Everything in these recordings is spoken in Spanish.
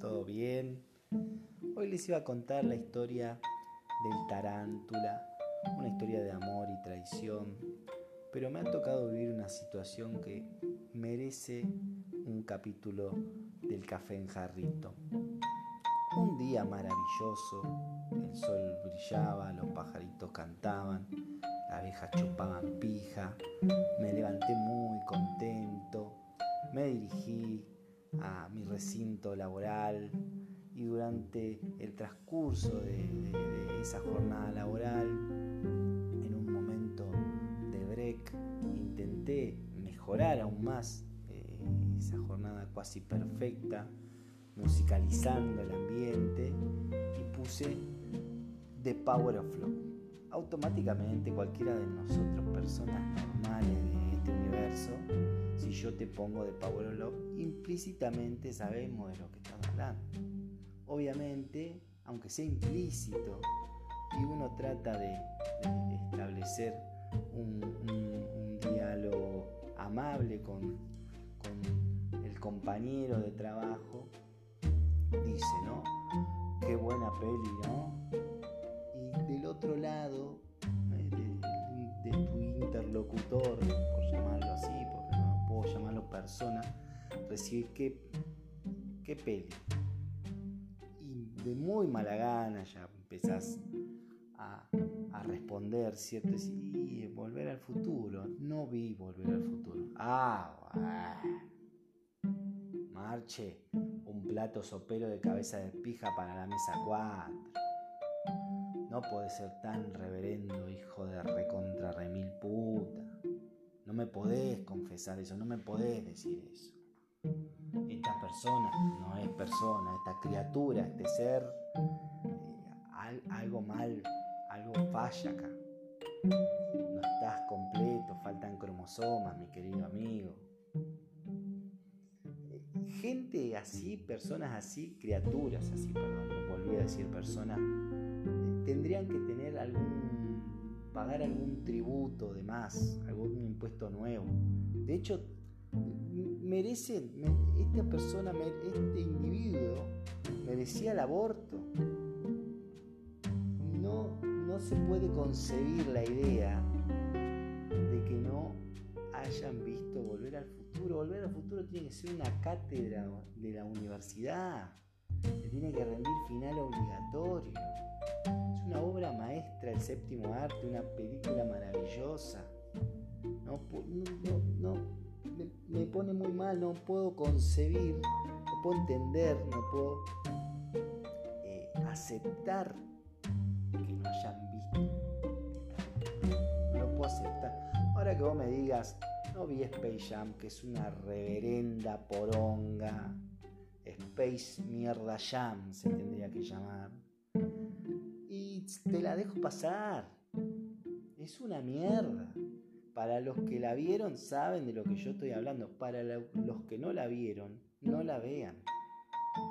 ¿Todo bien? Hoy les iba a contar la historia del tarántula, una historia de amor y traición, pero me ha tocado vivir una situación que merece un capítulo del café en jarrito. Un día maravilloso, el sol brillaba, los pajaritos cantaban, las abejas chupaban pija, me levanté muy contento, me dirigí a mi recinto laboral y durante el transcurso de, esa jornada laboral, en un momento de break, intenté mejorar aún más eh, esa jornada casi perfecta, musicalizando el ambiente y puse The Power of Love. Automáticamente cualquiera de nosotros, personas normales de este universo, yo te pongo de Power of Love, implícitamente sabemos de lo que estamos hablando. Obviamente, aunque sea implícito, y uno trata de, establecer un, diálogo amable con, con el compañero de trabajo, dice, ¿no? Qué buena peli, ¿no? Y del otro lado, eh, de, de tu interlocutor, persona, recibir qué, qué peli. Y de muy mala gana ya empezás a, a responder, ¿cierto? Y volver al futuro. No vi volver al futuro. Ah, Marche, un plato sopero de cabeza de pija para la mesa 4. No puede ser tan reverendo, hijo de recontra remil puta. No me podés eso, no me podés decir eso. Esta persona no es persona, esta criatura, este ser, eh, algo mal, algo falla acá. No estás completo, faltan cromosomas, mi querido amigo. Gente así, personas así, criaturas así, perdón, volví a decir personas, eh, tendrían que tener algún pagar algún tributo de más, algún impuesto nuevo. De hecho, merece, esta persona, este individuo merecía el aborto. No, no se puede concebir la idea de que no hayan visto volver al futuro. Volver al futuro tiene que ser una cátedra de la universidad. Se tiene que rendir final obligatorio maestra, el séptimo arte, una película maravillosa. No, no, me, pone muy mal, no puedo concebir, no puedo entender, no puedo eh, aceptar que no hayan visto. No lo puedo aceptar. Ahora que vos me digas, no vi Space Jam, que es una reverenda poronga. Space Mierda Jam se tendría que llamar te la dejo pasar. Es una mierda. Para los que la vieron saben de lo que yo estoy hablando. Para los que no la vieron, no la vean.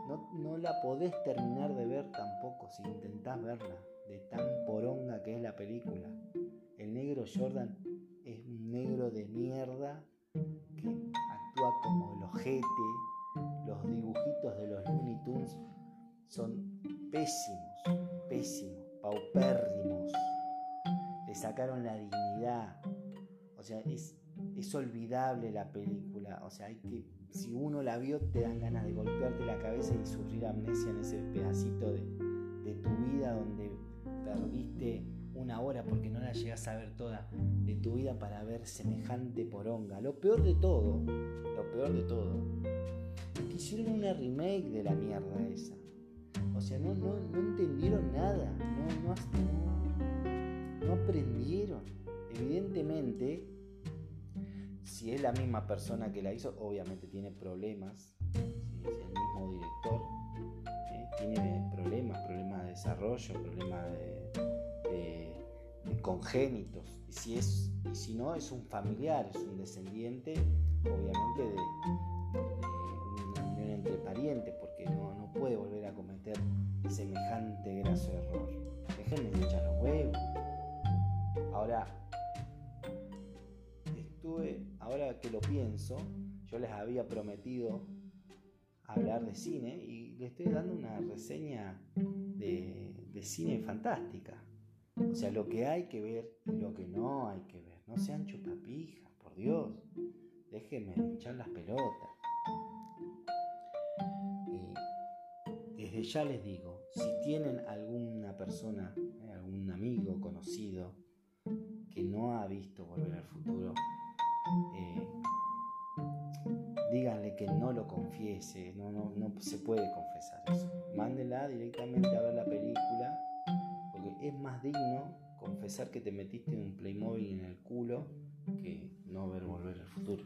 No, no la podés terminar de ver tampoco si intentás verla. De tan poronga que es la película. El negro Jordan es un negro de mierda que actúa como el ojete. Los dibujitos de los Looney Tunes son pésimos, pésimos paupérrimos, le sacaron la dignidad. O sea, es, es olvidable la película. O sea, hay que, si uno la vio, te dan ganas de golpearte la cabeza y sufrir amnesia en ese pedacito de, de tu vida donde perdiste una hora porque no la llegas a ver toda de tu vida para ver semejante poronga. Lo peor de todo, lo peor de todo, es que hicieron una remake de la mierda esa. O sea, no, no, no entendieron nada, no, no, aprendieron. Evidentemente, si es la misma persona que la hizo, obviamente tiene problemas. Si es el mismo director, eh, tiene problemas, problemas de desarrollo, problemas de, congénitos. Y si, es, y si no, es un familiar, es un descendiente, obviamente, de, entre parientes, porque no, no puede volver a cometer semejante graso error. Déjenme de echar los huevos. Ahora, estuve, ahora que lo pienso, yo les había prometido hablar de cine y le estoy dando una reseña de, de cine fantástica. O sea, lo que hay que ver y lo que no hay que ver. No sean chupapijas, por Dios. Déjenme echar las pelotas. Ya les digo, si tienen alguna persona, eh, algún amigo conocido que no ha visto Volver al Futuro, eh, díganle que no lo confiese, no, no, no se puede confesar eso. Mándela directamente a ver la película, porque es más digno confesar que te metiste un Playmobil en el culo que no ver Volver al Futuro.